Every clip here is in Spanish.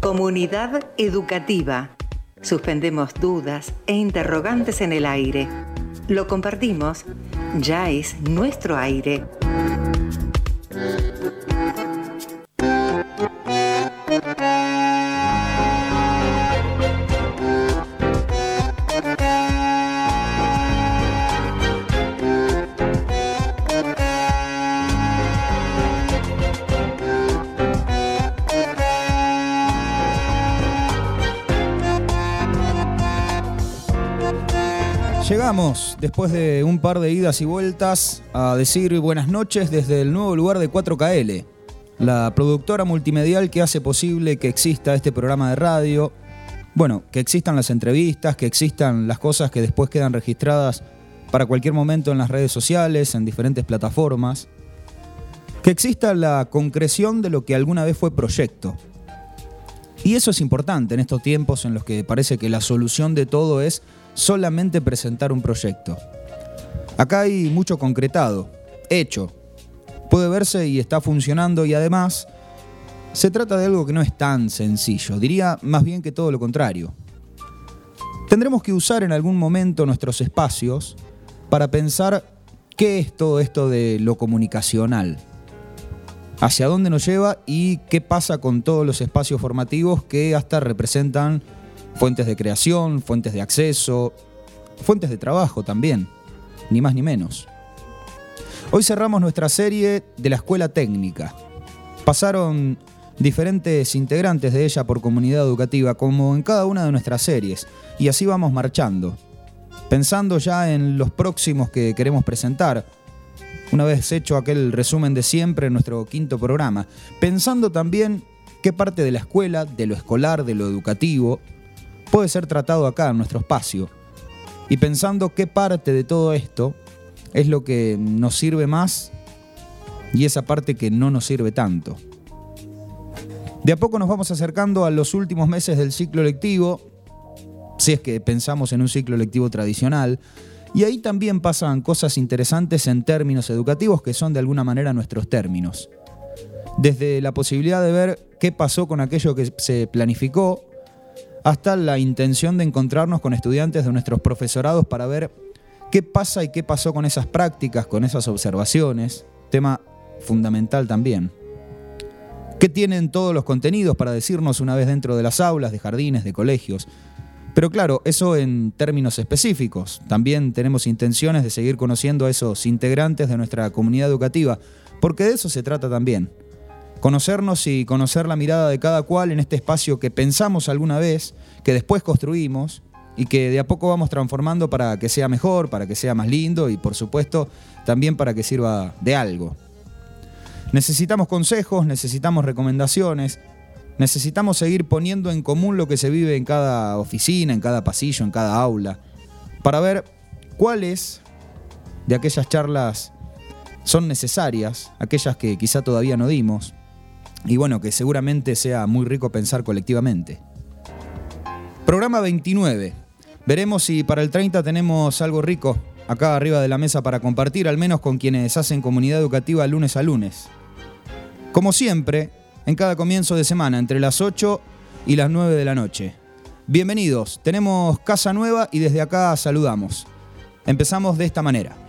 Comunidad educativa. Suspendemos dudas e interrogantes en el aire. Lo compartimos. Ya es nuestro aire. Después de un par de idas y vueltas, a decir buenas noches desde el nuevo lugar de 4KL, la productora multimedial que hace posible que exista este programa de radio, bueno, que existan las entrevistas, que existan las cosas que después quedan registradas para cualquier momento en las redes sociales, en diferentes plataformas, que exista la concreción de lo que alguna vez fue proyecto. Y eso es importante en estos tiempos en los que parece que la solución de todo es solamente presentar un proyecto. Acá hay mucho concretado, hecho. Puede verse y está funcionando y además se trata de algo que no es tan sencillo, diría más bien que todo lo contrario. Tendremos que usar en algún momento nuestros espacios para pensar qué es todo esto de lo comunicacional, hacia dónde nos lleva y qué pasa con todos los espacios formativos que hasta representan fuentes de creación, fuentes de acceso, fuentes de trabajo también, ni más ni menos. Hoy cerramos nuestra serie de la escuela técnica. Pasaron diferentes integrantes de ella por comunidad educativa, como en cada una de nuestras series, y así vamos marchando, pensando ya en los próximos que queremos presentar, una vez hecho aquel resumen de siempre en nuestro quinto programa, pensando también qué parte de la escuela, de lo escolar, de lo educativo, puede ser tratado acá en nuestro espacio. Y pensando qué parte de todo esto es lo que nos sirve más y esa parte que no nos sirve tanto. De a poco nos vamos acercando a los últimos meses del ciclo lectivo, si es que pensamos en un ciclo lectivo tradicional, y ahí también pasan cosas interesantes en términos educativos que son de alguna manera nuestros términos. Desde la posibilidad de ver qué pasó con aquello que se planificó hasta la intención de encontrarnos con estudiantes de nuestros profesorados para ver qué pasa y qué pasó con esas prácticas, con esas observaciones, tema fundamental también. ¿Qué tienen todos los contenidos para decirnos una vez dentro de las aulas, de jardines, de colegios? Pero claro, eso en términos específicos. También tenemos intenciones de seguir conociendo a esos integrantes de nuestra comunidad educativa, porque de eso se trata también conocernos y conocer la mirada de cada cual en este espacio que pensamos alguna vez, que después construimos y que de a poco vamos transformando para que sea mejor, para que sea más lindo y por supuesto también para que sirva de algo. Necesitamos consejos, necesitamos recomendaciones, necesitamos seguir poniendo en común lo que se vive en cada oficina, en cada pasillo, en cada aula, para ver cuáles de aquellas charlas son necesarias, aquellas que quizá todavía no dimos, y bueno, que seguramente sea muy rico pensar colectivamente. Programa 29. Veremos si para el 30 tenemos algo rico acá arriba de la mesa para compartir, al menos con quienes hacen comunidad educativa lunes a lunes. Como siempre, en cada comienzo de semana, entre las 8 y las 9 de la noche. Bienvenidos, tenemos casa nueva y desde acá saludamos. Empezamos de esta manera.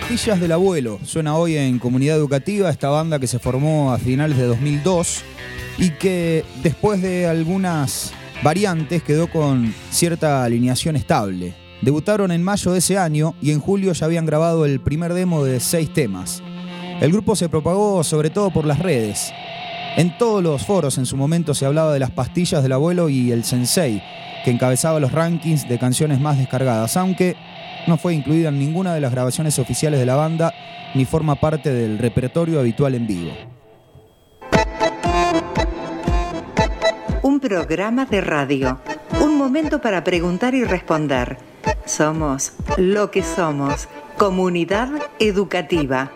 Pastillas del abuelo suena hoy en Comunidad Educativa, esta banda que se formó a finales de 2002 y que después de algunas variantes quedó con cierta alineación estable. Debutaron en mayo de ese año y en julio ya habían grabado el primer demo de seis temas. El grupo se propagó sobre todo por las redes. En todos los foros en su momento se hablaba de las pastillas del abuelo y el sensei, que encabezaba los rankings de canciones más descargadas, aunque no fue incluida en ninguna de las grabaciones oficiales de la banda ni forma parte del repertorio habitual en vivo. Un programa de radio. Un momento para preguntar y responder. Somos lo que somos. Comunidad educativa.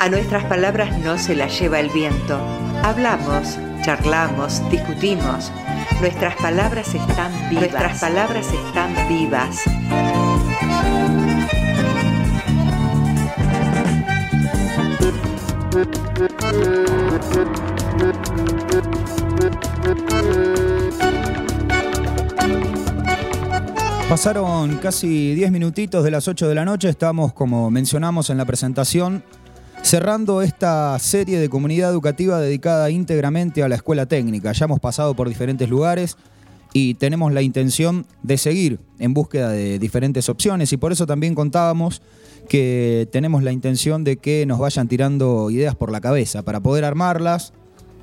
A nuestras palabras no se las lleva el viento. Hablamos, charlamos, discutimos. Nuestras palabras están vivas. Nuestras palabras están vivas. Pasaron casi 10 minutitos de las 8 de la noche, estamos, como mencionamos en la presentación, cerrando esta serie de comunidad educativa dedicada íntegramente a la escuela técnica. Ya hemos pasado por diferentes lugares y tenemos la intención de seguir en búsqueda de diferentes opciones y por eso también contábamos que tenemos la intención de que nos vayan tirando ideas por la cabeza para poder armarlas,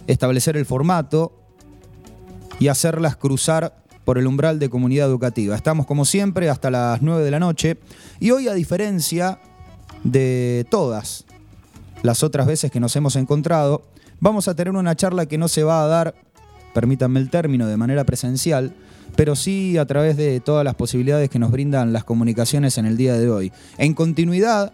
establecer el formato y hacerlas cruzar por el umbral de comunidad educativa. Estamos como siempre hasta las 9 de la noche y hoy a diferencia de todas las otras veces que nos hemos encontrado, vamos a tener una charla que no se va a dar, permítanme el término, de manera presencial, pero sí a través de todas las posibilidades que nos brindan las comunicaciones en el día de hoy. En continuidad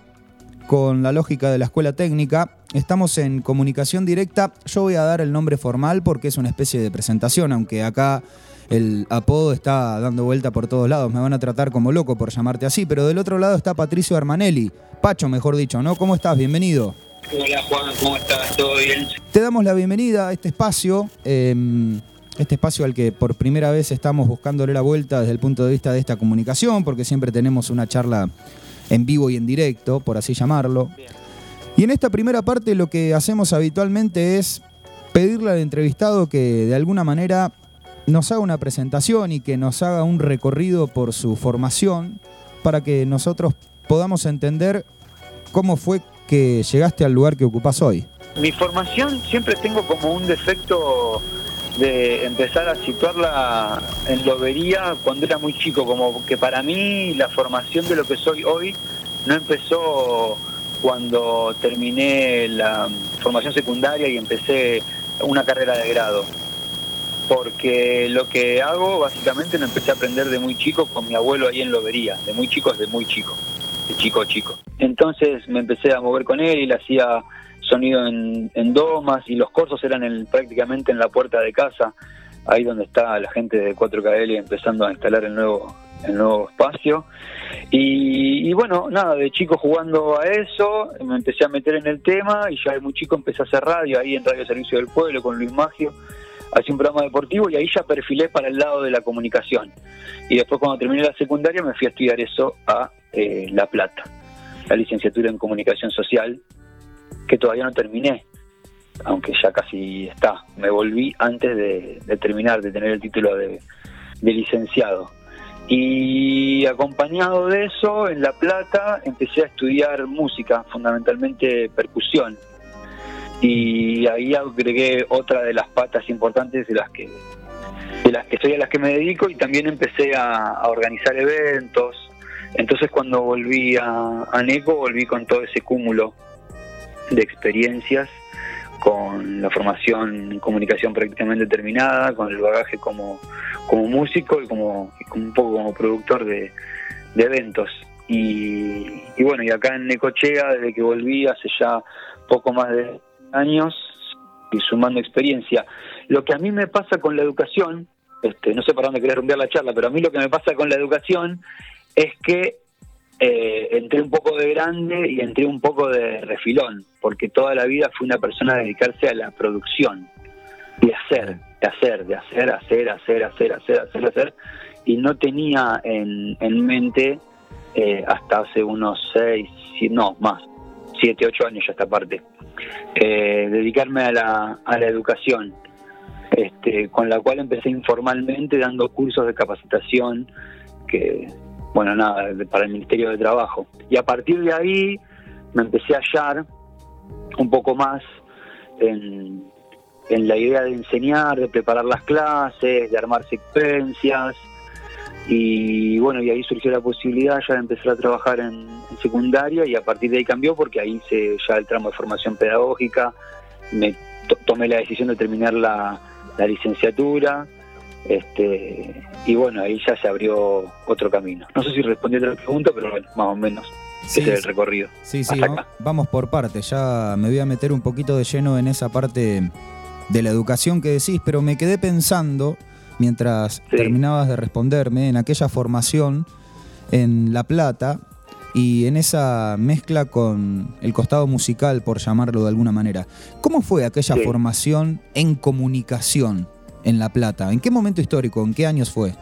con la lógica de la escuela técnica, estamos en comunicación directa. Yo voy a dar el nombre formal porque es una especie de presentación, aunque acá el apodo está dando vuelta por todos lados. Me van a tratar como loco por llamarte así, pero del otro lado está Patricio Armanelli. Pacho, mejor dicho, ¿no? ¿Cómo estás? Bienvenido. Hola Juan, ¿cómo estás? ¿Todo bien? Te damos la bienvenida a este espacio. Em, este espacio al que por primera vez estamos buscándole la vuelta desde el punto de vista de esta comunicación, porque siempre tenemos una charla en vivo y en directo, por así llamarlo. Y en esta primera parte lo que hacemos habitualmente es pedirle al entrevistado que de alguna manera nos haga una presentación y que nos haga un recorrido por su formación para que nosotros podamos entender cómo fue que llegaste al lugar que ocupas hoy. Mi formación siempre tengo como un defecto de empezar a situarla en lobería cuando era muy chico, como que para mí la formación de lo que soy hoy no empezó cuando terminé la formación secundaria y empecé una carrera de grado. Porque lo que hago básicamente lo empecé a aprender de muy chico con mi abuelo ahí en Lobería, de muy chico de muy chico, chico a chico. Entonces me empecé a mover con él y le hacía sonido en, domas y los cursos eran prácticamente en la puerta de casa, ahí donde está la gente de 4KL empezando a instalar el nuevo, el nuevo espacio. Y, bueno, nada, de chico jugando a eso, me empecé a meter en el tema y ya de muy chico empecé a hacer radio ahí en Radio Servicio del Pueblo con Luis Magio, hacía un programa deportivo y ahí ya perfilé para el lado de la comunicación. Y después cuando terminé la secundaria me fui a estudiar eso a eh, La Plata, la licenciatura en comunicación social que todavía no terminé, aunque ya casi está. Me volví antes de, terminar, de tener el título de, licenciado. Y acompañado de eso, en La Plata empecé a estudiar música, fundamentalmente percusión. Y ahí agregué otra de las patas importantes de las que de las que estoy a las que me dedico y también empecé a, organizar eventos. Entonces cuando volví a, NECO volví con todo ese cúmulo de experiencias con la formación en comunicación prácticamente terminada, con el bagaje como, como músico y como, un poco como productor de, eventos. Y, bueno, y acá en Necochea, desde que volví hace ya poco más de años, y sumando experiencia. Lo que a mí me pasa con la educación, este, no sé para dónde querés romper la charla, pero a mí lo que me pasa con la educación es que eh, entré un poco de grande y entré un poco de refilón, porque toda la vida fui una persona a dedicarse a la producción, de hacer, de hacer, de hacer, hacer, hacer, hacer, hacer, hacer, hacer, y no tenía en, mente eh, hasta hace unos seis, no, más, siete, ocho años ya esta parte, eh, dedicarme a la, a la educación. Este, con la cual empecé informalmente dando cursos de capacitación que bueno, nada, para el Ministerio de Trabajo. Y a partir de ahí me empecé a hallar un poco más en, la idea de enseñar, de preparar las clases, de armar secuencias. Y bueno, y ahí surgió la posibilidad ya de empezar a trabajar en, secundaria y a partir de ahí cambió porque ahí hice ya el tramo de formación pedagógica, me tomé la decisión de terminar la, la licenciatura este, y bueno, ahí ya se abrió otro camino. No sé si respondí a la pregunta, pero bueno, más o menos. ese es el recorrido. Sí, sí, vamos por partes. Ya me voy a meter un poquito de lleno en esa parte de la educación que decís, pero me quedé pensando, mientras terminabas de responderme, en aquella formación en La Plata y en esa mezcla con el costado musical, por llamarlo de alguna manera. ¿Cómo fue aquella formación en comunicación? En La Plata? ¿En qué momento histórico? ¿En qué años fue?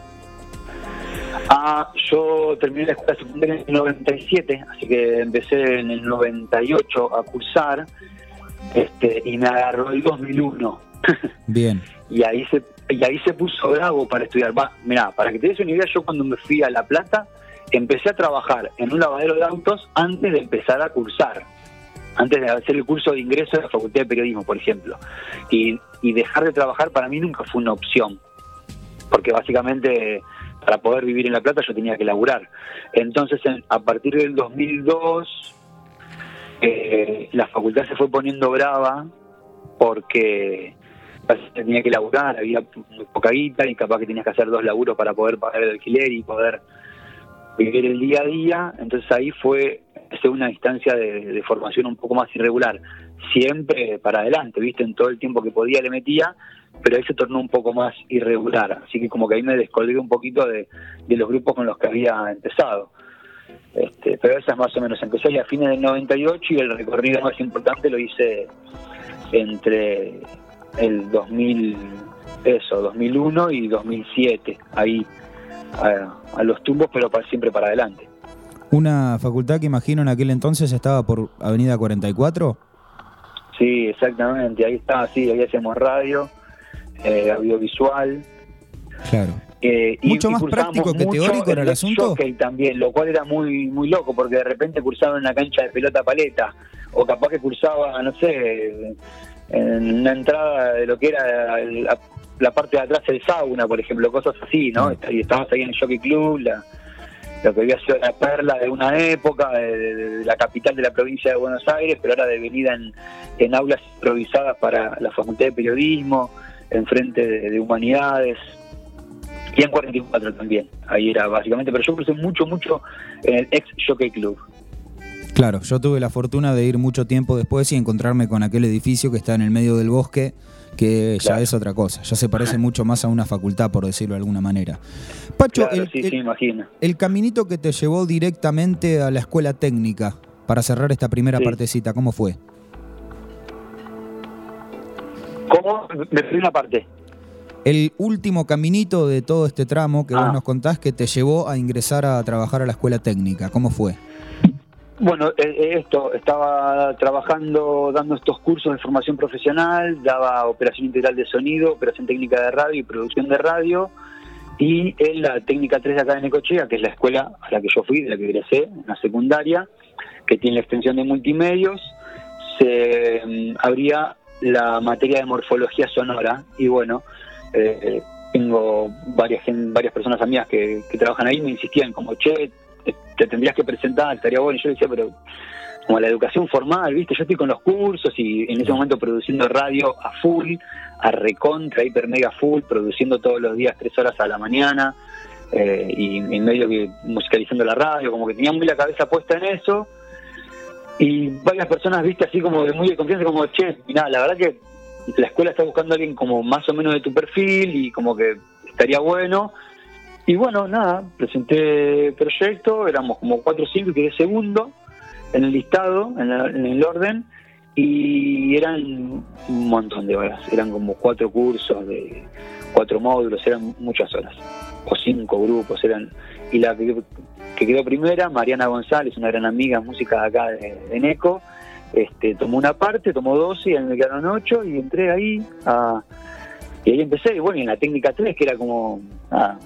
Ah, yo terminé la escuela secundaria en el 97, así que empecé en el 98 a cursar este, y me agarró el 2001. Bien. y ahí se y ahí se puso bravo para estudiar. Va, mirá, para que te des una idea, yo cuando me fui a La Plata, empecé a trabajar en un lavadero de autos antes de empezar a cursar, antes de hacer el curso de ingreso de la Facultad de Periodismo, por ejemplo. Y, y dejar de trabajar para mí nunca fue una opción, porque básicamente para poder vivir en La Plata yo tenía que laburar. Entonces, a partir del 2002, eh, la facultad se fue poniendo brava porque tenía que laburar, había muy poca guita y capaz que tenías que hacer dos laburos para poder pagar el alquiler y poder vivir el día a día. Entonces ahí fue una instancia de, formación un poco más irregular. Siempre para adelante, ¿viste? En todo el tiempo que podía le metía, pero ahí se tornó un poco más irregular. Así que como que ahí me descolgué un poquito de, los grupos con los que había empezado. Este, pero esa es más o menos. Empecé a fines del 98 y el recorrido más importante lo hice entre el 2000, eso, 2001 y 2007, ahí a, los tumbos, pero para, siempre para adelante. Una facultad que imagino en aquel entonces estaba por Avenida 44. Sí, exactamente, ahí estaba, sí, ahí hacemos radio, eh, audiovisual. Claro. Eh, mucho más práctico que teórico era el asunto. también, lo cual era muy muy loco porque de repente cursaba en una cancha de pelota paleta o capaz que cursaba, no sé, en una entrada de lo que era la, parte de atrás del sauna, por ejemplo, cosas así, ¿no? Y estábamos ahí en el Jockey Club, lo que había sido la perla de una época, de, la capital de la provincia de Buenos Aires, pero ahora devenida en, en aulas improvisadas para la Facultad de Periodismo, en frente de, Humanidades, y en 44 también, ahí era básicamente, pero yo crucé mucho, mucho en el ex Jockey Club. Claro, yo tuve la fortuna de ir mucho tiempo después y encontrarme con aquel edificio que está en el medio del bosque, que ya es otra cosa, ya se parece mucho más a una facultad, por decirlo de alguna manera. Pacho, el, sí, el, el, caminito que te llevó directamente a la escuela técnica, para cerrar esta primera partecita, ¿cómo fue? ¿Cómo? Me fui una parte. El último caminito de todo este tramo que vos ah. nos contás que te llevó a ingresar a trabajar a la escuela técnica, ¿cómo fue? Bueno, eh, eh, esto, estaba trabajando, dando estos cursos de formación profesional, daba operación integral de sonido, operación técnica de radio y producción de radio, y en la técnica 3 de acá de Necochea, que es la escuela a la que yo fui, de la que egresé, en la secundaria, que tiene la extensión de multimedios, se mm, abría la materia de morfología sonora, y bueno, eh, tengo varias, varias personas amigas que, que trabajan ahí, me insistían como, che, te, tendrías que presentar, estaría bueno. Y yo decía, pero como la educación formal, ¿viste? Yo estoy con los cursos y en ese momento produciendo radio a full, a recontra, hiper mega full, produciendo todos los días tres horas a la mañana eh, y en medio que musicalizando la radio, como que tenía muy la cabeza puesta en eso. Y varias personas, viste, así como de muy de confianza, como, che, mira, la verdad que la escuela está buscando a alguien como más o menos de tu perfil y como que estaría bueno. Y bueno, nada, presenté proyecto, éramos como cuatro o quedé segundo en el listado, en, el orden, y eran un montón de horas, eran como cuatro cursos de cuatro módulos, eran muchas horas, o cinco grupos, eran y la que, quedó primera, Mariana González, una gran amiga música de acá de, Neco, este, tomó una parte, tomó 12 y me quedaron ocho y entré ahí a y ahí empecé, y bueno, y en la técnica 3, que era como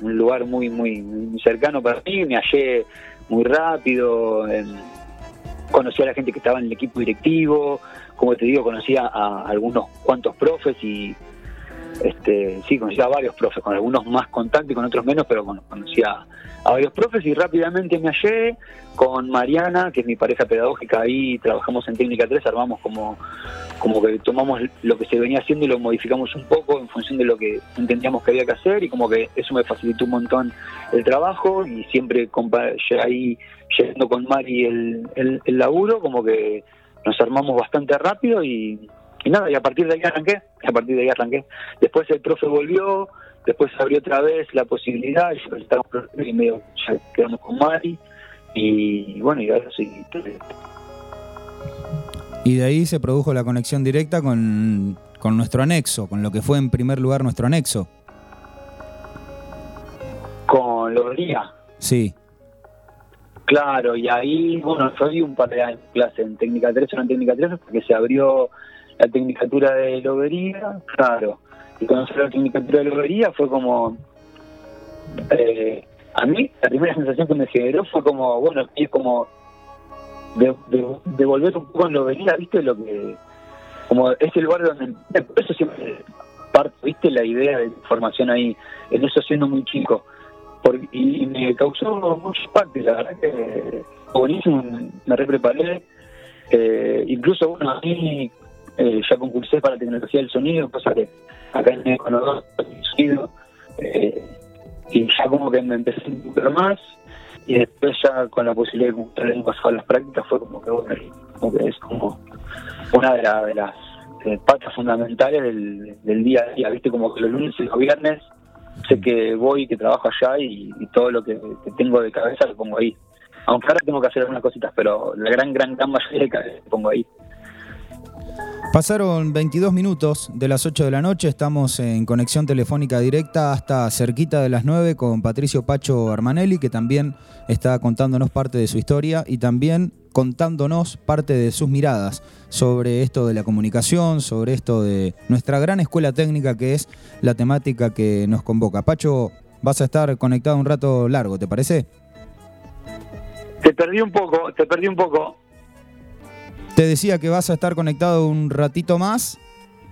un lugar muy, muy, cercano para mí, me hallé muy rápido, conocí a la gente que estaba en el equipo directivo, como te digo, conocía a algunos cuantos profes y, este, sí, conocía a varios profes, con algunos más contactos y con otros menos, pero conocía a varios profes y rápidamente me hallé con Mariana, que es mi pareja pedagógica, ahí trabajamos en técnica 3, armamos como, como que tomamos lo que se venía haciendo y lo modificamos un poco en función de lo que entendíamos que había que hacer y como que eso me facilitó un montón el trabajo y siempre ahí yendo con Mari el, el, el laburo, como que nos armamos bastante rápido y y nada, y a partir de ahí arranqué, a partir de ahí arranqué. Después el profe volvió, después abrió otra vez la posibilidad, y y medio ya quedamos con Mari, y bueno, y ahora sí. Y de ahí se produjo la conexión directa con, con nuestro anexo, con lo que fue en primer lugar nuestro anexo. Con los días. Sí. Claro, y ahí, bueno, soy un par de años clase en técnica 3 o en técnica 3 porque se abrió la tecnicatura de lobería, claro. y conocer la Tecnicatura de Lobería fue como... Eh, a mí la primera sensación que me generó fue como, bueno, es como de, de, volver un poco en Lobería, ¿viste? Lo que como es el lugar donde por eso siempre parte, ¿viste? La idea de formación ahí, en eso siendo muy chico. y, me causó mucho impacto, la verdad que buenísimo, me re preparé. Eh, incluso, bueno, a mí eh, ya concursé para la tecnología del sonido, cosa que acá en el sonido, eh, y ya como que me empecé a encontrar más, y después ya con la posibilidad de cumplir el pasado las prácticas fue como que, bueno, como que es como una de, las eh, patas fundamentales del, día a día, viste, como que los lunes y los viernes sé que voy, que trabajo allá y, todo lo que, tengo de cabeza lo pongo ahí. Aunque ahora tengo que hacer algunas cositas, pero la gran, gran gama de cabeza pongo ahí. Pasaron 22 minutos de las 8 de la noche, estamos en conexión telefónica directa hasta cerquita de las 9 con Patricio Pacho Armanelli, que también está contándonos parte de su historia y también contándonos parte de sus miradas sobre esto de la comunicación, sobre esto de nuestra gran escuela técnica que es la temática que nos convoca. Pacho, vas a estar conectado un rato largo, ¿te parece? Te perdí un poco, te perdí un poco. Te decía que vas a estar conectado un ratito más.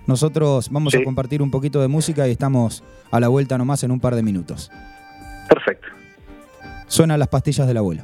Nosotros vamos a compartir un poquito de música y estamos a la vuelta nomás en un par de minutos. Perfecto. Suenan las pastillas del abuelo.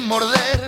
Morder.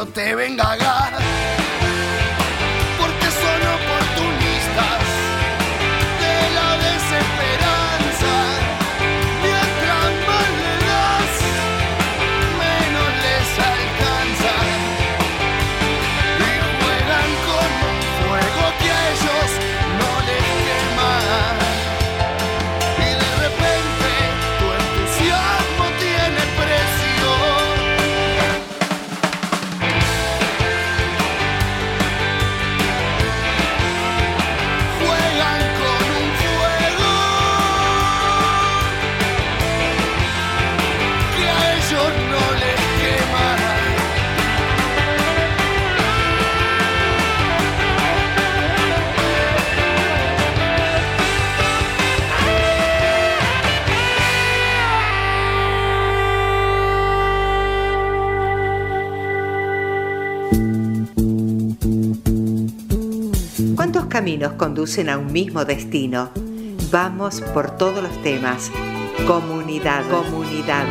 Cuando te venga a gar. Conducen a un mismo destino. Vamos por todos los temas. Comunidad, comunidad.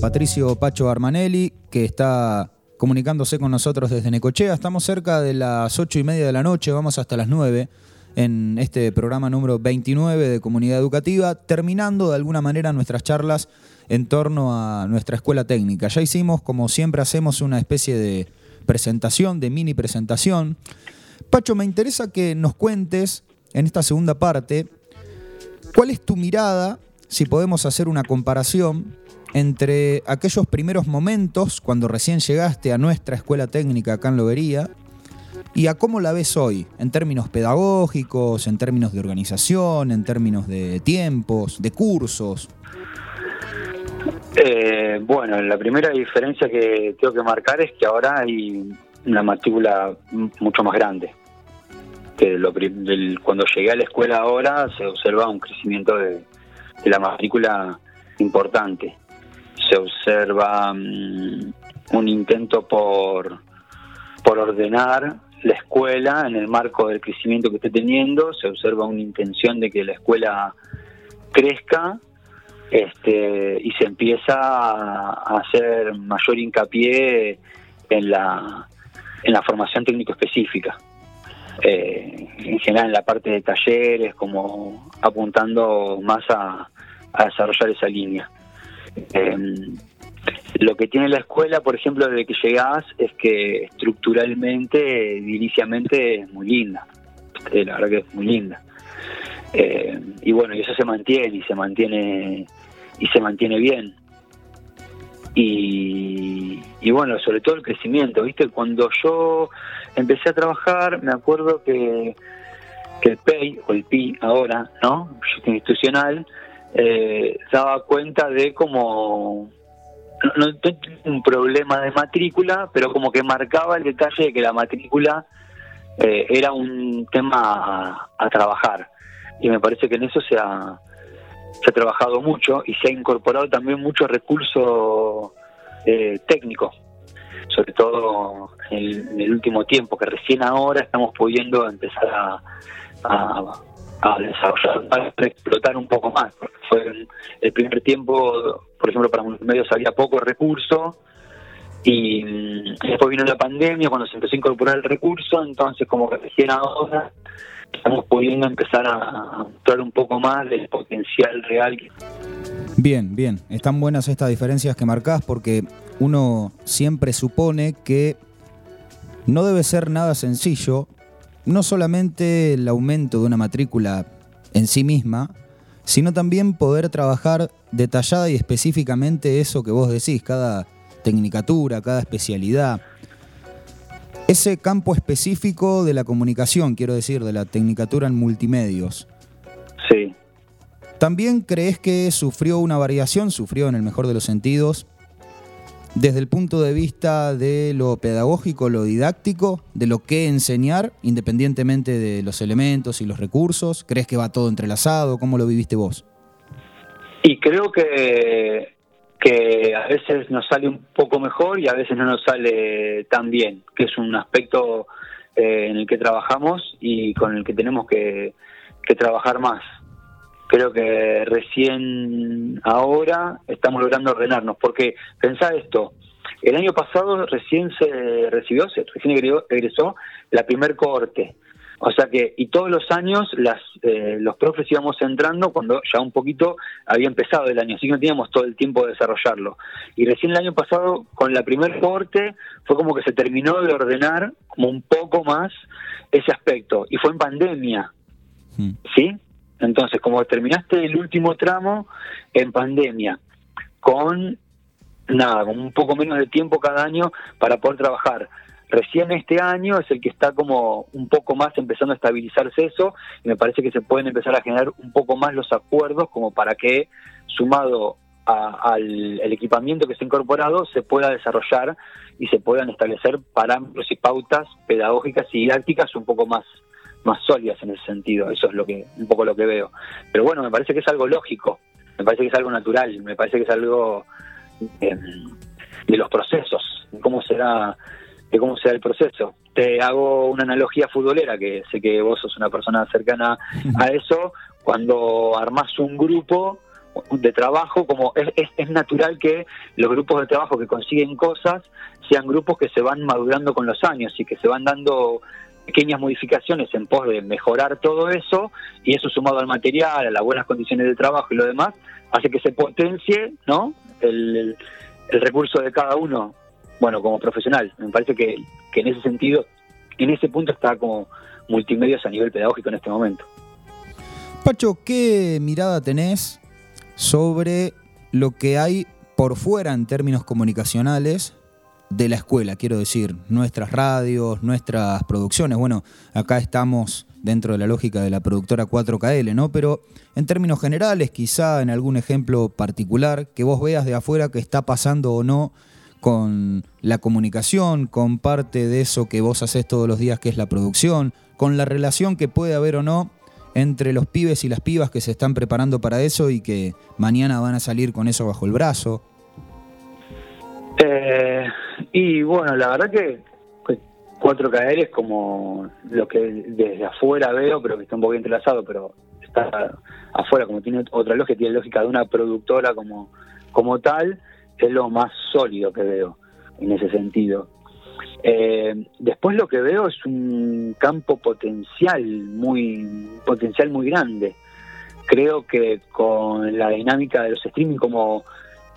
Patricio Pacho Armanelli, que está comunicándose con nosotros desde Necochea. Estamos cerca de las ocho y media de la noche, vamos hasta las nueve en este programa número 29 de Comunidad Educativa, terminando de alguna manera nuestras charlas en torno a nuestra escuela técnica. Ya hicimos, como siempre hacemos, una especie de presentación, de mini presentación. Pacho, me interesa que nos cuentes en esta segunda parte cuál es tu mirada, si podemos hacer una comparación, entre aquellos primeros momentos cuando recién llegaste a nuestra escuela técnica acá en Lobería y a cómo la ves hoy, en términos pedagógicos, en términos de organización, en términos de tiempos, de cursos. Eh, bueno, la primera diferencia que tengo que marcar es que ahora hay una matrícula mucho más grande. Cuando llegué a la escuela ahora se observa un crecimiento de la matrícula importante se observa mm, un intento por, por ordenar la escuela en el marco del crecimiento que esté teniendo, se observa una intención de que la escuela crezca este, y se empieza a hacer mayor hincapié en la, en la formación técnico específica. Eh, en general en la parte de talleres, como apuntando más a, a desarrollar esa línea. Eh, lo que tiene la escuela, por ejemplo, desde que llegás, es que estructuralmente, ediliciamente, es muy linda. Eh, la verdad que es muy linda. Eh, y bueno, y eso se mantiene, y se mantiene, y se mantiene bien. Y, y bueno, sobre todo el crecimiento, ¿viste? Cuando yo empecé a trabajar, me acuerdo que, que el PEI, o el PI ahora, ¿no? Institucional, eh, daba cuenta de como no, no, un problema de matrícula, pero como que marcaba el detalle de que la matrícula eh, era un tema a, trabajar. Y me parece que en eso se ha, se ha trabajado mucho y se ha incorporado también mucho recurso eh, técnico, sobre todo en el, último tiempo, que recién ahora estamos pudiendo empezar a a desarrollar, para explotar un poco más. Fue el primer tiempo, por ejemplo, para los medios había poco recurso y mm, después vino la pandemia cuando se empezó a incorporar el recurso, entonces como que ahora estamos pudiendo empezar a mostrar un poco más del potencial real. Bien, bien, están buenas estas diferencias que marcás porque uno siempre supone que no debe ser nada sencillo no solamente el aumento de una matrícula en sí misma, sino también poder trabajar detallada y específicamente eso que vos decís, cada tecnicatura, cada especialidad. Ese campo específico de la comunicación, quiero decir, de la tecnicatura en multimedios. Sí. ¿También crees que sufrió una variación, sufrió en el mejor de los sentidos, desde el punto de vista de lo pedagógico, lo didáctico, de lo que enseñar, independientemente de los elementos y los recursos? ¿Crees que va todo entrelazado? ¿Cómo lo viviste vos? Y creo que, que a veces nos sale un poco mejor y a veces no nos sale tan bien, que es un aspecto eh, en el que trabajamos y con el que tenemos que trabajar más creo que recién ahora estamos logrando ordenarnos, porque pensá esto, el año pasado recién se recibió, se recién egresó la primer cohorte, o sea que, y todos los años las, eh, los profes íbamos entrando cuando ya un poquito había empezado el año, así que no teníamos todo el tiempo de desarrollarlo. Y recién el año pasado, con la primer cohorte, fue como que se terminó de ordenar como un poco más ese aspecto, y fue en pandemia, hmm. ¿sí? Entonces, como terminaste el último tramo en pandemia, con nada, con un poco menos de tiempo cada año para poder trabajar. Recién este año es el que está como un poco más empezando a estabilizarse eso y me parece que se pueden empezar a generar un poco más los acuerdos como para que, sumado al equipamiento que se ha incorporado, se pueda desarrollar y se puedan establecer parámetros y pautas pedagógicas y didácticas un poco más, más sólidas en ese sentido, eso es lo que un poco lo que veo. Pero bueno, me parece que es algo lógico, me parece que es algo natural, me parece que es algo em, de los procesos, de cómo será de cómo será el proceso. Te hago una analogía futbolera, que sé que vos sos una persona cercana a eso, cuando armás un grupo de trabajo, como es, es, natural que los grupos de trabajo que consiguen cosas sean grupos que se van madurando con los años y que se van dando pequeñas modificaciones en pos de mejorar todo eso y eso sumado al material, a las buenas condiciones de trabajo y lo demás, hace que se potencie ¿no? el, el, recurso de cada uno, bueno, como profesional. Me parece que, que en ese sentido, en ese punto está como multimedios a nivel pedagógico en este momento. Pacho, ¿qué mirada tenés sobre lo que hay por fuera en términos comunicacionales de la escuela, quiero decir, nuestras radios, nuestras producciones. Bueno, acá estamos dentro de la lógica de la productora 4KL, ¿no? Pero en términos generales, quizá en algún ejemplo particular, que vos veas de afuera que está pasando o no con la comunicación, con parte de eso que vos haces todos los días, que es la producción, con la relación que puede haber o no entre los pibes y las pibas que se están preparando para eso y que mañana van a salir con eso bajo el brazo. Eh, y bueno, la verdad que 4KL es como lo que desde afuera veo, pero que está un poco entrelazado, pero está afuera, como tiene otra lógica, tiene lógica de una productora como, como tal, es lo más sólido que veo en ese sentido. Eh, después lo que veo es un campo potencial muy potencial muy grande. Creo que con la dinámica de los streaming como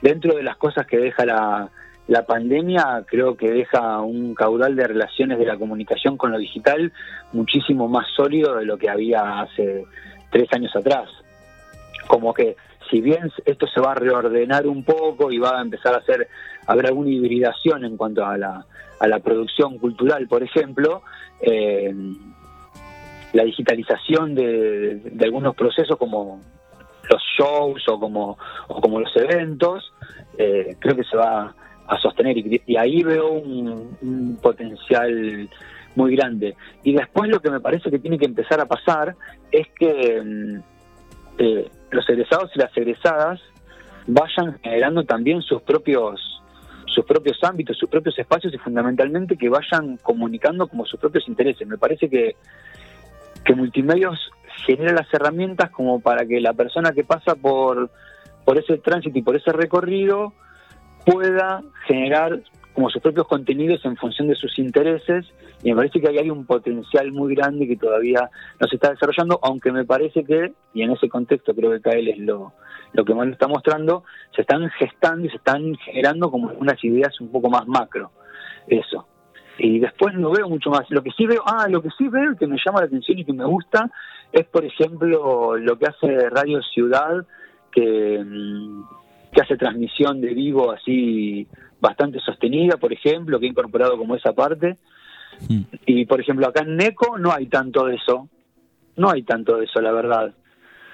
dentro de las cosas que deja la, la pandemia creo que deja un caudal de relaciones de la comunicación con lo digital muchísimo más sólido de lo que había hace tres años atrás. Como que si bien esto se va a reordenar un poco y va a empezar a hacer, a haber alguna hibridación en cuanto a la, a la producción cultural, por ejemplo, eh, la digitalización de, algunos procesos como los shows o como, o como los eventos, eh, creo que se va a sostener y, ahí veo un, potencial muy grande. Y después lo que me parece que tiene que empezar a pasar es que mm, eh, los egresados y las egresadas vayan generando también sus propios sus propios ámbitos, sus propios espacios y fundamentalmente que vayan comunicando como sus propios intereses. Me parece que, que multimedios genera las herramientas como para que la persona que pasa por, por ese tránsito y por ese recorrido pueda generar como sus propios contenidos en función de sus intereses y me parece que ahí hay un potencial muy grande que todavía no se está desarrollando, aunque me parece que, y en ese contexto creo que Kael es lo, lo que más está mostrando, se están gestando y se están generando como unas ideas un poco más macro, eso. Y después no veo mucho más. Lo que sí veo, ah, lo que sí veo que me llama la atención y que me gusta es, por ejemplo, lo que hace Radio Ciudad, que mm, que hace transmisión de vivo así bastante sostenida, por ejemplo, que ha incorporado como esa parte. Hmm. Y por ejemplo, acá en NECO no hay tanto de eso, no hay tanto de eso, la verdad.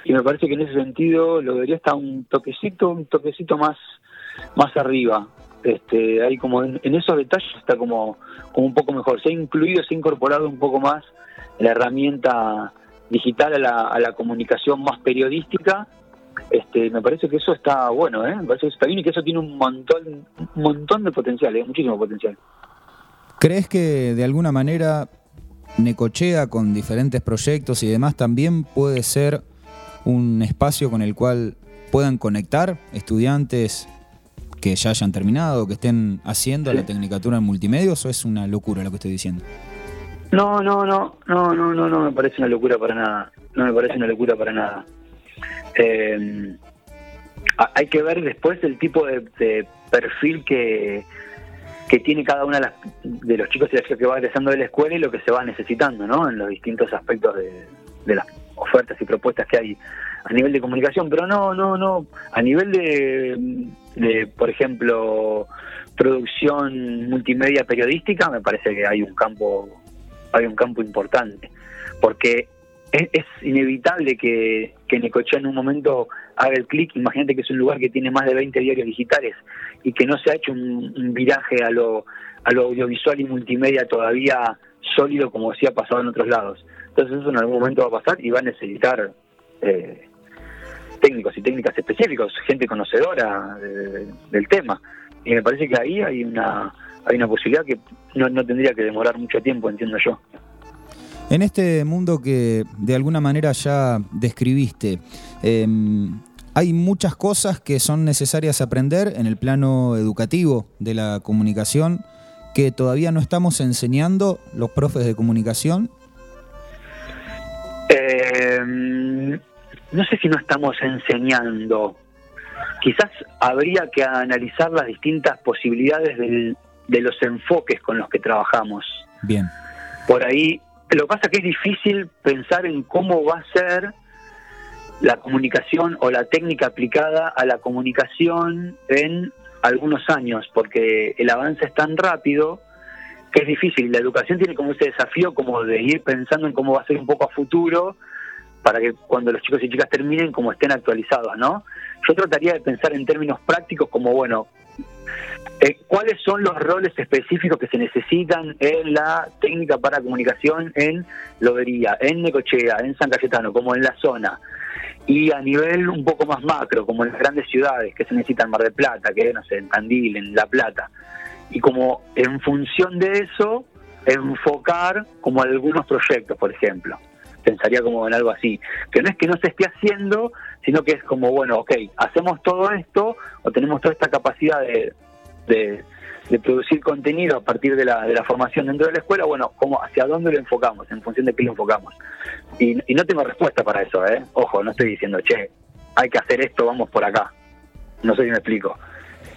Y me parece que en ese sentido lo debería estar un toquecito, un toquecito más, más arriba. Este, hay como en, esos detalles está como, como un poco mejor. Se ha incluido, se ha incorporado un poco más la herramienta digital a la, a la comunicación más periodística este, me parece que eso está bueno, ¿eh? me parece que está bien y que eso tiene un montón, un montón de potencial, ¿eh? muchísimo potencial. ¿Crees que de alguna manera Necochea con diferentes proyectos y demás también puede ser un espacio con el cual puedan conectar estudiantes que ya hayan terminado, que estén haciendo la tecnicatura en multimedios o es una locura lo que estoy diciendo? No, no, no, no, no, no, no me parece una locura para nada. No me parece una locura para nada. Eh, hay que ver después el tipo de, perfil que, que tiene cada uno de, de los chicos y las que va egresando de la escuela y lo que se va necesitando, ¿no? En los distintos aspectos de, las ofertas y propuestas que hay a nivel de comunicación, pero no, no, no, a nivel de, de, por ejemplo, producción multimedia periodística, me parece que hay un campo, hay un campo importante, porque es, inevitable que, que Necochea en un momento haga el clic. Imagínate que es un lugar que tiene más de 20 diarios digitales y que no se ha hecho un, viraje a lo, a lo audiovisual y multimedia todavía sólido como sí ha pasado en otros lados. Entonces eso en algún momento va a pasar y va a necesitar eh, técnicos y técnicas específicos, gente conocedora del tema. Y me parece que ahí hay una hay una posibilidad que no, no tendría que demorar mucho tiempo, entiendo yo. En este mundo que de alguna manera ya describiste, em, hay muchas cosas que son necesarias aprender en el plano educativo de la comunicación que todavía no estamos enseñando los profes de comunicación. Em, no sé si no estamos enseñando. Quizás habría que analizar las distintas posibilidades de los enfoques con los que trabajamos. Bien. Por ahí lo que pasa es que es difícil pensar en cómo va a ser la comunicación o la técnica aplicada a la comunicación en algunos años, porque el avance es tan rápido que es difícil. La educación tiene como ese desafío como de ir pensando en cómo va a ser un poco a futuro para que cuando los chicos y chicas terminen como estén actualizados, ¿no? Yo trataría de pensar en términos prácticos como, bueno, eh, ¿Cuáles son los roles específicos que se necesitan en la técnica para comunicación en Lobería, en Necochea, en San Cayetano, como en la zona? Y a nivel un poco más macro, como en las grandes ciudades, que se necesitan Mar del Plata, que no sé, en Tandil, en La Plata. Y como en función de eso, enfocar como algunos proyectos, por ejemplo. Pensaría como en algo así. Que no es que no se esté haciendo, sino que es como, bueno, ok, hacemos todo esto o tenemos toda esta capacidad de de, producir contenido a partir de la, de la formación dentro de la escuela, bueno, ¿cómo, ¿hacia dónde lo enfocamos? En función de qué lo enfocamos. Y, no tengo respuesta para eso, ¿eh? Ojo, no estoy diciendo, che, hay que hacer esto, vamos por acá. No sé si me explico.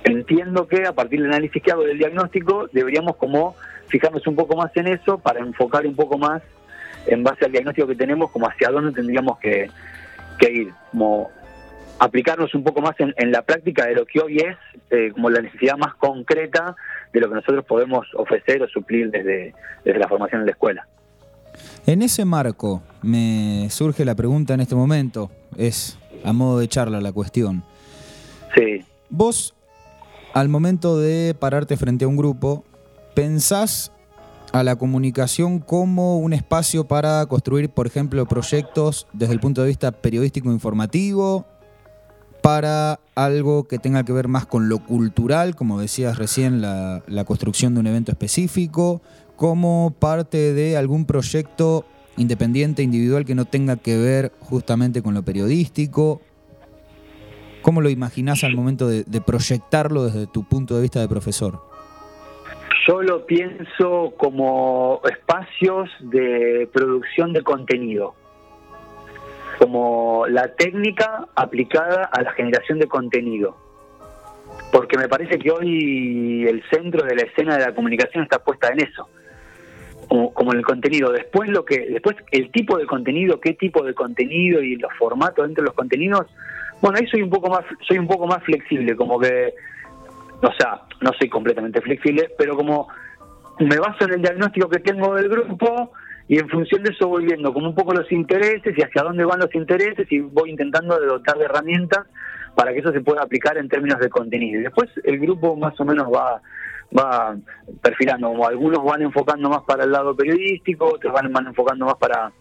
Entiendo que a partir del análisis que hago del diagnóstico, deberíamos como fijarnos un poco más en eso para enfocar un poco más en base al diagnóstico que tenemos, como hacia dónde tendríamos que, que ir. Como aplicarnos un poco más en, la práctica de lo que hoy es eh, como la necesidad más concreta de lo que nosotros podemos ofrecer o suplir desde, desde la formación en la escuela. En ese marco me surge la pregunta en este momento, es a modo de charla la cuestión. Sí. Vos, al momento de pararte frente a un grupo, ¿pensás a la comunicación como un espacio para construir, por ejemplo, proyectos desde el punto de vista periodístico informativo para algo que tenga que ver más con lo cultural, como decías recién, la, construcción de un evento específico, como parte de algún proyecto independiente, individual, que no tenga que ver justamente con lo periodístico. ¿Cómo lo imaginás al momento de, de proyectarlo desde tu punto de vista de profesor? Yo lo pienso como espacios de producción de contenido como la técnica aplicada a la generación de contenido. Porque me parece que hoy el centro de la escena de la comunicación está puesta en eso, como, en el contenido. Después lo que, después el tipo de contenido, qué tipo de contenido y los formatos dentro de los contenidos, bueno ahí soy un poco más, soy un poco más flexible, como que, o sea, no soy completamente flexible, pero como me baso en el diagnóstico que tengo del grupo y en función de eso voy viendo como un poco los intereses y hacia dónde van los intereses y voy intentando dotar de herramientas para que eso se pueda aplicar en términos de contenido. Y después el grupo más o menos va va perfilando, algunos van enfocando más para el lado periodístico, otros van, van enfocando más para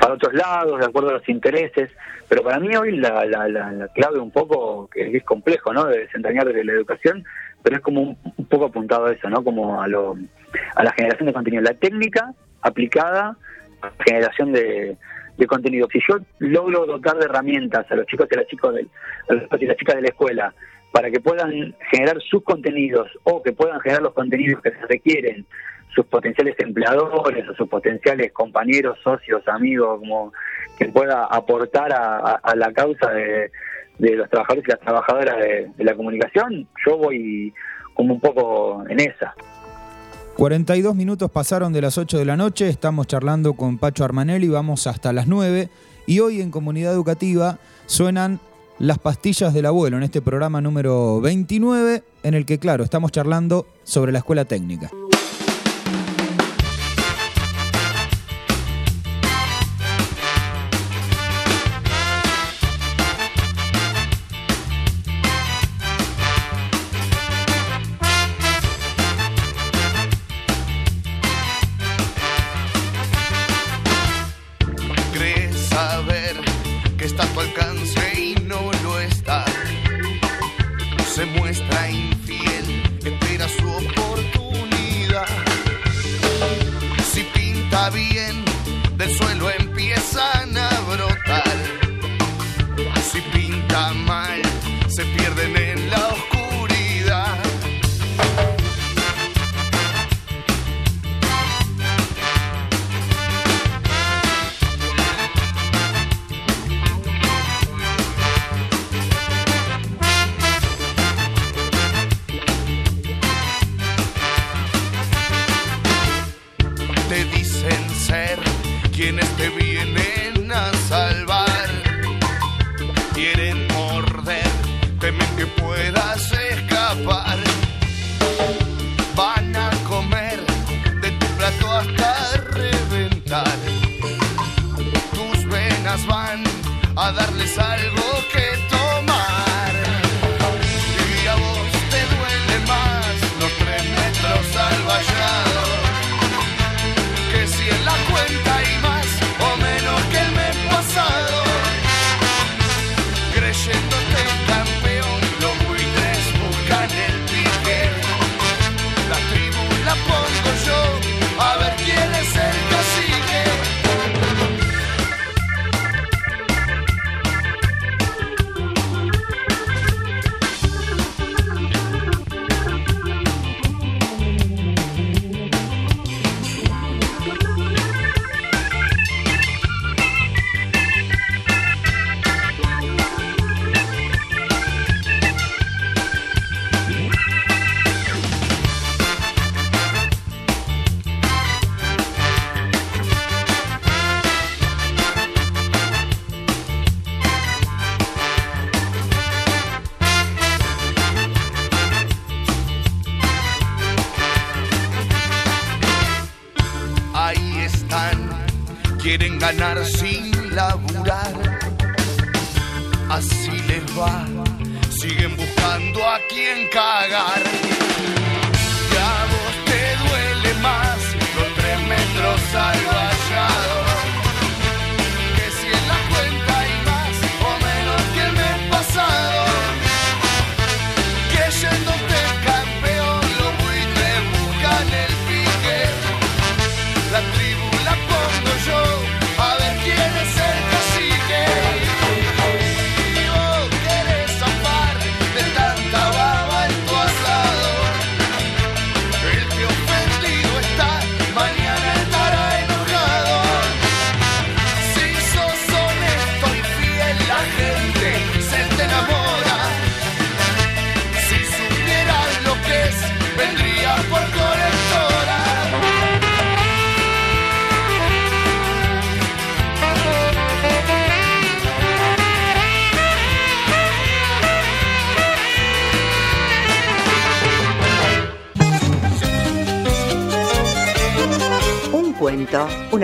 para otros lados, de acuerdo a los intereses, pero para mí hoy la, la, la, clave un poco, que es complejo, ¿no?, de desentrañar desde la educación, pero es como un, un, poco apuntado a eso, ¿no?, como a, lo, a la generación de contenido. La técnica aplicada a la generación de, contenido. Si yo logro dotar de herramientas a los chicos y a las chicas de, las chicas de la escuela para que puedan generar sus contenidos o que puedan generar los contenidos que se requieren sus potenciales empleadores o sus potenciales compañeros, socios, amigos, como que pueda aportar a, la causa de, los trabajadores y las trabajadoras de, de la comunicación, yo voy como un poco en esa. 42 minutos pasaron de las 8 de la noche, estamos charlando con Pacho Armanelli, vamos hasta las 9 y hoy en Comunidad Educativa suenan las pastillas del abuelo en este programa número 29 en el que claro, estamos charlando sobre la escuela técnica. Te dicen ser quienes te vienen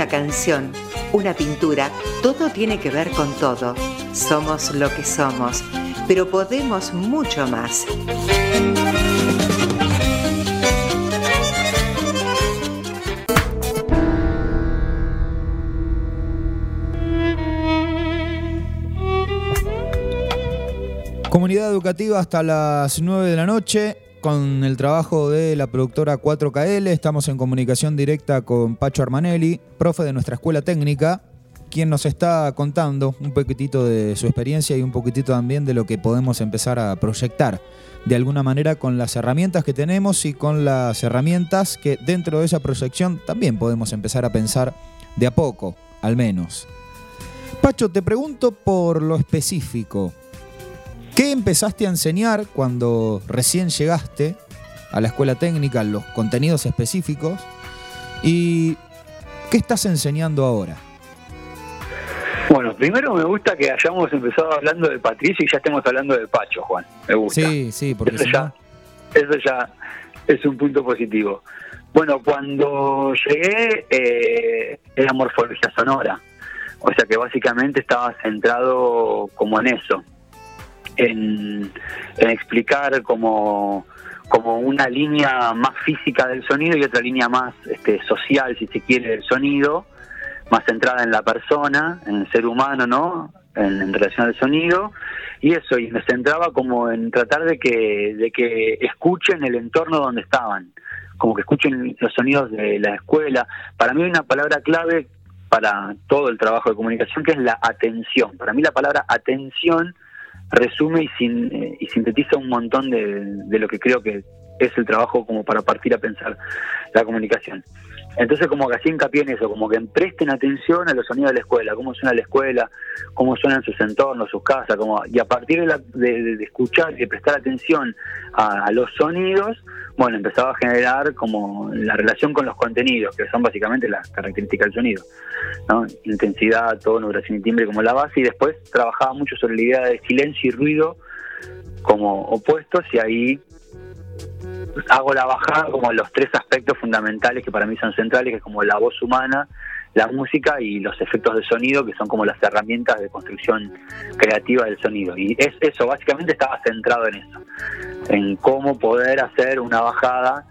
una canción, una pintura, todo tiene que ver con todo. Somos lo que somos, pero podemos mucho más. Comunidad educativa hasta las 9 de la noche con el trabajo de la productora 4KL. Estamos en comunicación directa con Pacho Armanelli, profe de nuestra escuela técnica, quien nos está contando un poquitito de su experiencia y un poquitito también de lo que podemos empezar a proyectar de alguna manera con las herramientas que tenemos y con las herramientas que dentro de esa proyección también podemos empezar a pensar de a poco, al menos. Pacho, te pregunto por lo específico. ¿Qué empezaste a enseñar cuando recién llegaste a la escuela técnica, los contenidos específicos? ¿Y qué estás enseñando ahora? Bueno, primero me gusta que hayamos empezado hablando de Patricio y ya estemos hablando de Pacho, Juan. Me gusta. Sí, sí, porque eso si ya, no- eso ya es un punto positivo. Bueno, cuando llegué eh, era morfología sonora, o sea que básicamente estaba centrado como en eso, en, explicar como, como una línea más física del sonido y otra línea más este, social, si se quiere, del sonido, más centrada en la persona, en el ser humano, ¿no? En, en relación al sonido y eso y me centraba como en tratar de que de que escuchen el entorno donde estaban como que escuchen los sonidos de la escuela. Para mí hay una palabra clave para todo el trabajo de comunicación que es la atención. Para mí la palabra atención resume eh, y sintetiza un montón de, de lo que creo que es el trabajo como para partir a pensar la comunicación. Entonces como que así hincapié en eso, como que presten atención a los sonidos de la escuela, cómo suena la escuela, cómo suenan sus entornos, sus casas, como y a partir de, escuchar y de prestar atención a, los sonidos, bueno, empezaba a generar como la relación con los contenidos, que son básicamente las características del sonido, ¿no? intensidad, tono, duración y timbre como la base, y después trabajaba mucho sobre la idea de silencio y ruido como opuestos, y ahí hago la bajada como los tres aspectos fundamentales que para mí son centrales, que es como la voz humana, la música y los efectos de sonido, que son como las herramientas de construcción creativa del sonido. Y es eso, básicamente estaba centrado en eso, en cómo poder hacer una bajada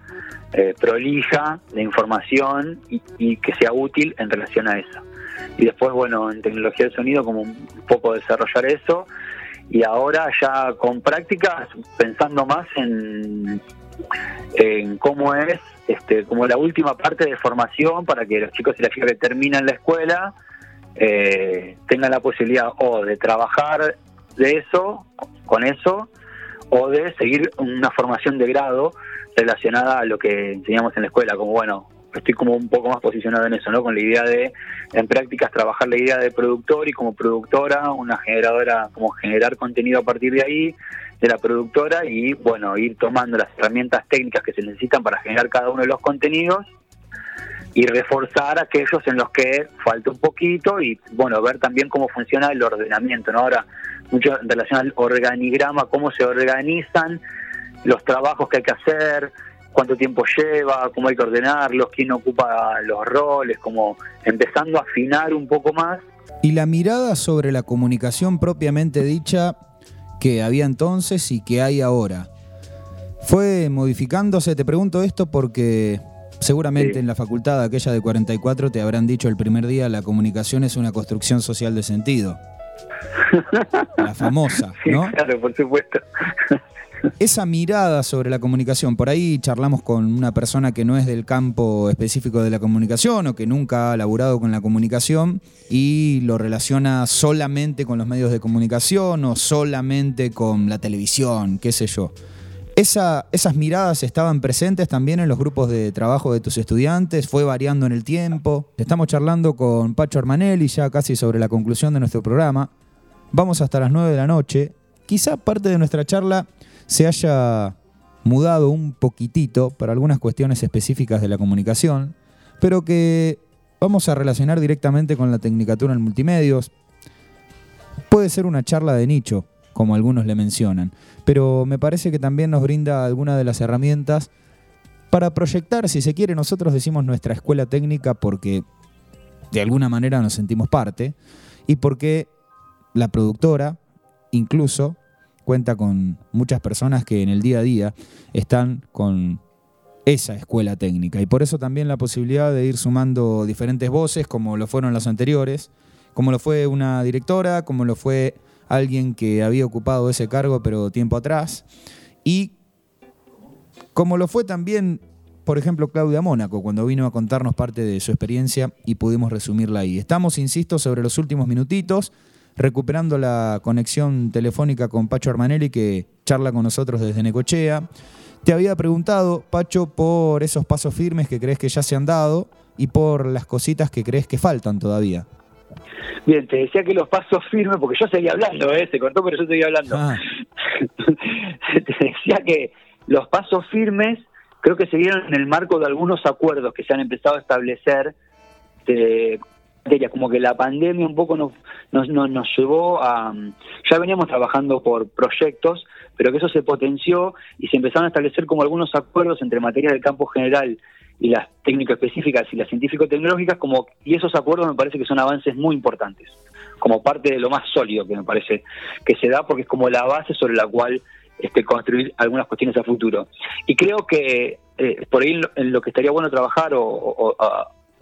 eh, prolija de información y, y, que sea útil en relación a eso. Y después, bueno, en tecnología del sonido, como un poco desarrollar eso. Y ahora ya con prácticas, pensando más en en cómo es este, como la última parte de formación para que los chicos y las chicas que terminan la escuela eh, tengan la posibilidad o de trabajar de eso, con eso, o de seguir una formación de grado relacionada a lo que enseñamos en la escuela, como bueno, estoy como un poco más posicionado en eso, ¿no? Con la idea de, en prácticas, trabajar la idea de productor y como productora, una generadora, como generar contenido a partir de ahí, de la productora y bueno, ir tomando las herramientas técnicas que se necesitan para generar cada uno de los contenidos y reforzar aquellos en los que falta un poquito y bueno, ver también cómo funciona el ordenamiento, ¿no? Ahora, mucho en relación al organigrama, cómo se organizan los trabajos que hay que hacer, cuánto tiempo lleva, cómo hay que ordenarlos, quién ocupa los roles, como empezando a afinar un poco más. Y la mirada sobre la comunicación propiamente dicha que había entonces y que hay ahora. ¿Fue modificándose? Te pregunto esto porque seguramente en la facultad aquella de 44 te habrán dicho el primer día la comunicación es una construcción social de sentido. La famosa, ¿no? claro, por supuesto. Esa mirada sobre la comunicación, por ahí charlamos con una persona que no es del campo específico de la comunicación o que nunca ha laburado con la comunicación y lo relaciona solamente con los medios de comunicación o solamente con la televisión, qué sé yo. Esa, ¿Esas miradas estaban presentes también en los grupos de trabajo de tus estudiantes? ¿Fue variando en el tiempo? Estamos charlando con Pacho Armanelli ya casi sobre la conclusión de nuestro programa. Vamos hasta las 9 de la noche. Quizá parte de nuestra charla se haya mudado un poquitito para algunas cuestiones específicas de la comunicación, pero que vamos a relacionar directamente con la tecnicatura en multimedios. Puede ser una charla de nicho, como algunos le mencionan, pero me parece que también nos brinda alguna de las herramientas para proyectar, si se quiere, nosotros decimos nuestra escuela técnica porque de alguna manera nos sentimos parte y porque la productora incluso cuenta con muchas personas que en el día a día están con esa escuela técnica y por eso también la posibilidad de ir sumando diferentes voces como lo fueron las anteriores, como lo fue una directora, como lo fue alguien que había ocupado ese cargo pero tiempo atrás y como lo fue también, por ejemplo, Claudia Mónaco cuando vino a contarnos parte de su experiencia y pudimos resumirla ahí. Estamos, insisto, sobre los últimos minutitos recuperando la conexión telefónica con Pacho Armanelli, que charla con nosotros desde Necochea. Te había preguntado, Pacho, por esos pasos firmes que crees que ya se han dado y por las cositas que crees que faltan todavía. Bien, te decía que los pasos firmes, porque yo seguía hablando, ¿eh? se cortó, pero yo seguía hablando. Ah. te decía que los pasos firmes creo que se dieron en el marco de algunos acuerdos que se han empezado a establecer de, como que la pandemia un poco nos, nos, nos, llevó a... Ya veníamos trabajando por proyectos, pero que eso se potenció y se empezaron a establecer como algunos acuerdos entre materias del campo general y las técnicas específicas y las científico-tecnológicas, como, y esos acuerdos me parece que son avances muy importantes, como parte de lo más sólido que me parece que se da, porque es como la base sobre la cual este, construir algunas cuestiones a futuro. Y creo que eh, por ahí en lo, que estaría bueno trabajar o,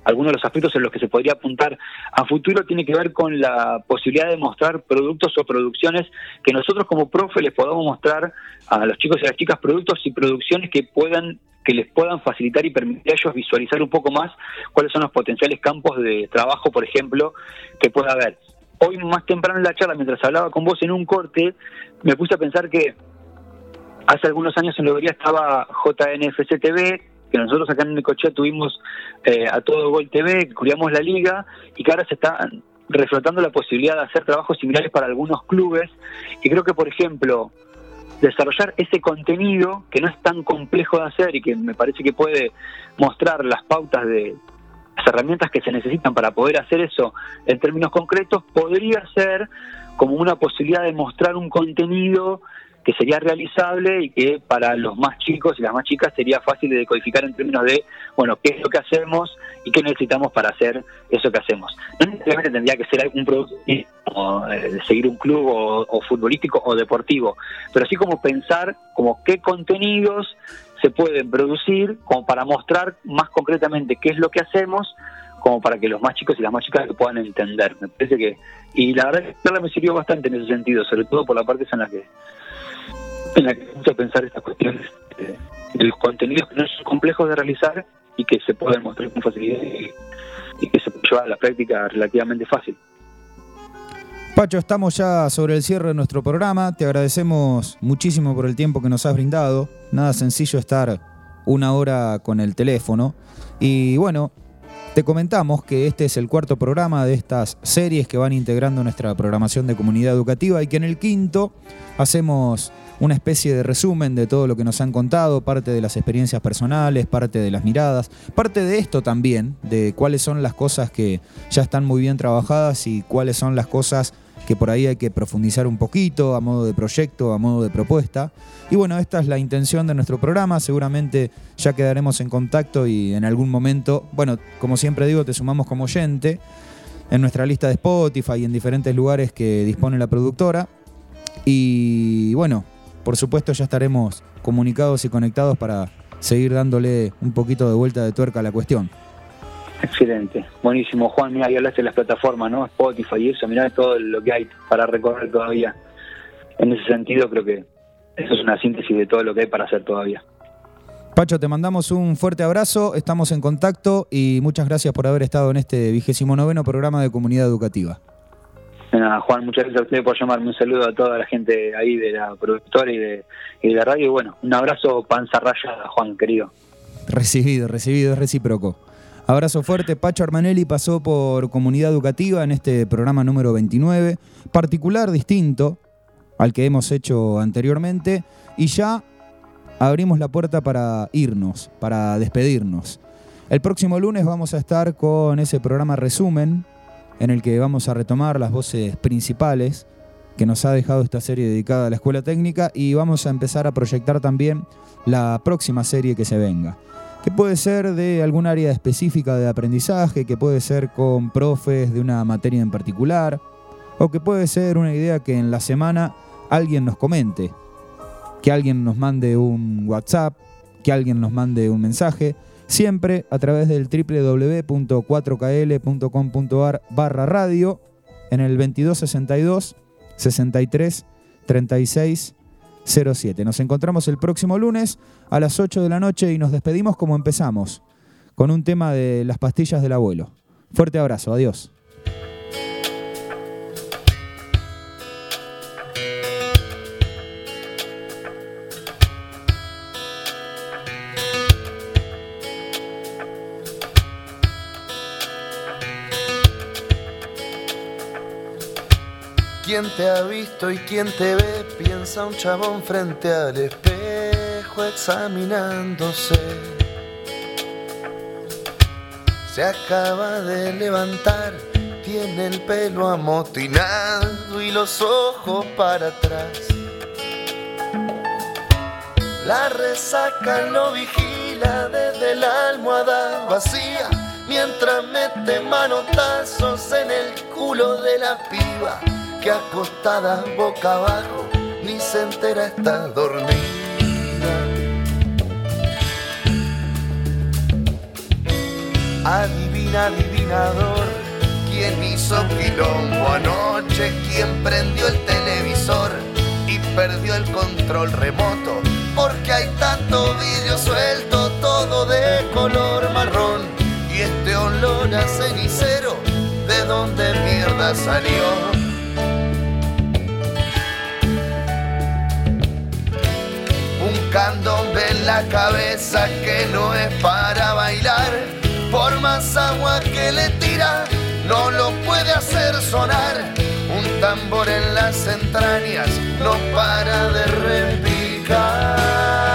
algunos de los aspectos en los que se podría apuntar a futuro tiene que ver con la posibilidad de mostrar productos o producciones que nosotros como profe les podamos mostrar a los chicos y a las chicas productos y producciones que puedan que les puedan facilitar y permitir a ellos visualizar un poco más cuáles son los potenciales campos de trabajo, por ejemplo, que pueda haber. Hoy más temprano en la charla, mientras hablaba con vos en un corte, me puse a pensar que hace algunos años en Lobería estaba JNFC TV, que nosotros acá en Necochea tuvimos eh, a todo Gol TV, que cubríamos la liga, y que ahora se está reflotando la posibilidad de hacer trabajos similares para algunos clubes. Y creo que, por ejemplo, desarrollar ese contenido que no es tan complejo de hacer y que me parece que puede mostrar las pautas de las herramientas que se necesitan para poder hacer eso en términos concretos, podría ser como una posibilidad de mostrar un contenido que sería realizable y que para los más chicos y las más chicas sería fácil de decodificar en términos de, bueno, qué es lo que hacemos y qué necesitamos para hacer eso que hacemos. No necesariamente tendría que ser algún producto eh, seguir un club o, futbolístico o deportivo, pero así como pensar como qué contenidos se pueden producir como para mostrar más concretamente qué es lo que hacemos como para que los más chicos y las más chicas lo puedan entender. Me parece que, y la verdad que me sirvió bastante en ese sentido, sobre todo por la parte en la que en la que a pensar estas cuestiones de, los contenidos que no son complejos de realizar y que se pueden mostrar con facilidad y, que se puede llevar a la práctica relativamente fácil. Pacho, estamos ya sobre el cierre de nuestro programa. Te agradecemos muchísimo por el tiempo que nos has brindado. Nada sencillo estar una hora con el teléfono. Y bueno, te comentamos que este es el cuarto programa de estas series que van integrando nuestra programación de comunidad educativa y que en el quinto hacemos una especie de resumen de todo lo que nos han contado, parte de las experiencias personales, parte de las miradas, parte de esto también, de cuáles son las cosas que ya están muy bien trabajadas y cuáles son las cosas que por ahí hay que profundizar un poquito a modo de proyecto, a modo de propuesta. Y bueno, esta es la intención de nuestro programa, seguramente ya quedaremos en contacto y en algún momento, bueno, como siempre digo, te sumamos como oyente en nuestra lista de Spotify y en diferentes lugares que dispone la productora. Y bueno, por supuesto ya estaremos comunicados y conectados para seguir dándole un poquito de vuelta de tuerca a la cuestión. Excelente, buenísimo. Juan, mira, ya hablaste de las plataformas, ¿no? Spotify y eso, mirá todo lo que hay para recorrer todavía. En ese sentido, creo que eso es una síntesis de todo lo que hay para hacer todavía. Pacho, te mandamos un fuerte abrazo, estamos en contacto y muchas gracias por haber estado en este vigésimo noveno programa de Comunidad Educativa. Juan, muchas gracias a ustedes por llamarme. Un saludo a toda la gente ahí de la productora y de, la radio. Y bueno, un abrazo panza raya, Juan, querido. Recibido, recibido, es recíproco. Abrazo fuerte. Pacho Armanelli pasó por Comunidad Educativa en este programa número 29, particular, distinto al que hemos hecho anteriormente. Y ya abrimos la puerta para irnos, para despedirnos. El próximo lunes vamos a estar con ese programa resumen en el que vamos a retomar las voces principales que nos ha dejado esta serie dedicada a la escuela técnica y vamos a empezar a proyectar también la próxima serie que se venga, que puede ser de algún área específica de aprendizaje, que puede ser con profes de una materia en particular, o que puede ser una idea que en la semana alguien nos comente, que alguien nos mande un WhatsApp, que alguien nos mande un mensaje siempre a través del www.4kl.com.ar barra radio en el 2262 63 36 07. Nos encontramos el próximo lunes a las 8 de la noche y nos despedimos como empezamos, con un tema de las pastillas del abuelo. Fuerte abrazo, adiós. ¿Quién te ha visto y quién te ve? Piensa un chabón frente al espejo examinándose. Se acaba de levantar, tiene el pelo amotinado y los ojos para atrás. La resaca lo vigila desde la almohada vacía, mientras mete manotazos en el culo de la piba que acostada boca abajo ni se entera está dormida. Adivina, adivinador, quién hizo quilombo anoche, quién prendió el televisor y perdió el control remoto porque hay tanto vidrio suelto, todo de color marrón. Y este olor a cenicero, ¿de dónde mierda salió? Candombe en la cabeza que no es para bailar, por más agua que le tira, no lo puede hacer sonar. Un tambor en las entrañas no para de repicar.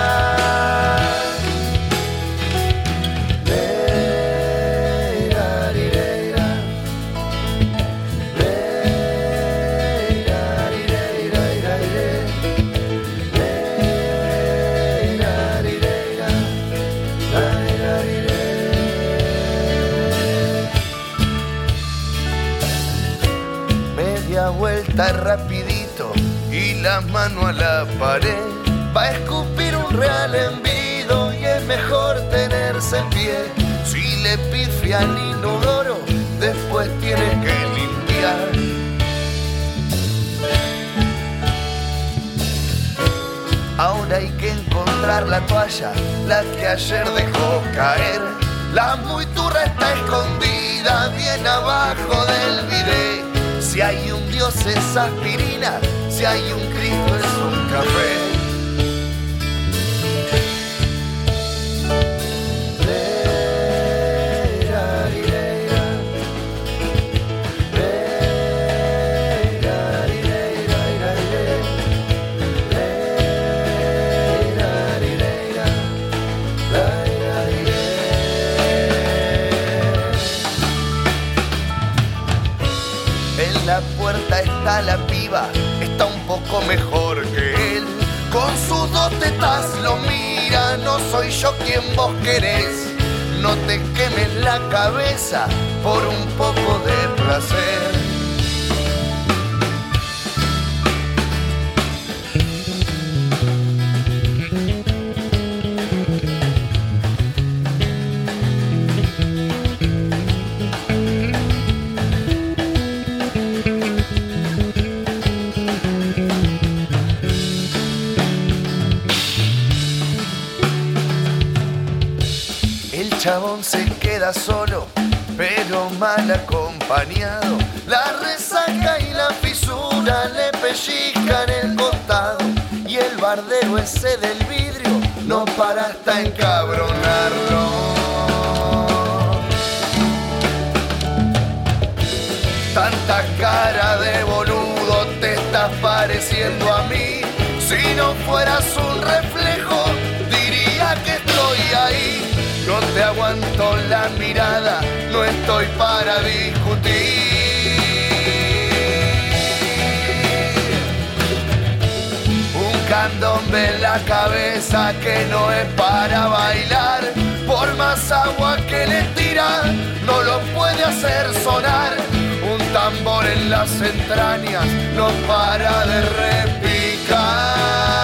Chabón se queda solo, pero mal acompañado. La resaca y la fisura le pellizcan el costado. Y el bardero ese del vidrio no para hasta encabronarlo. Tanta cara de boludo te estás pareciendo a mí. Si no fueras un te aguanto la mirada, no estoy para discutir. Un candombe en la cabeza que no es para bailar. Por más agua que le tira, no lo puede hacer sonar. Un tambor en las entrañas no para de respirar.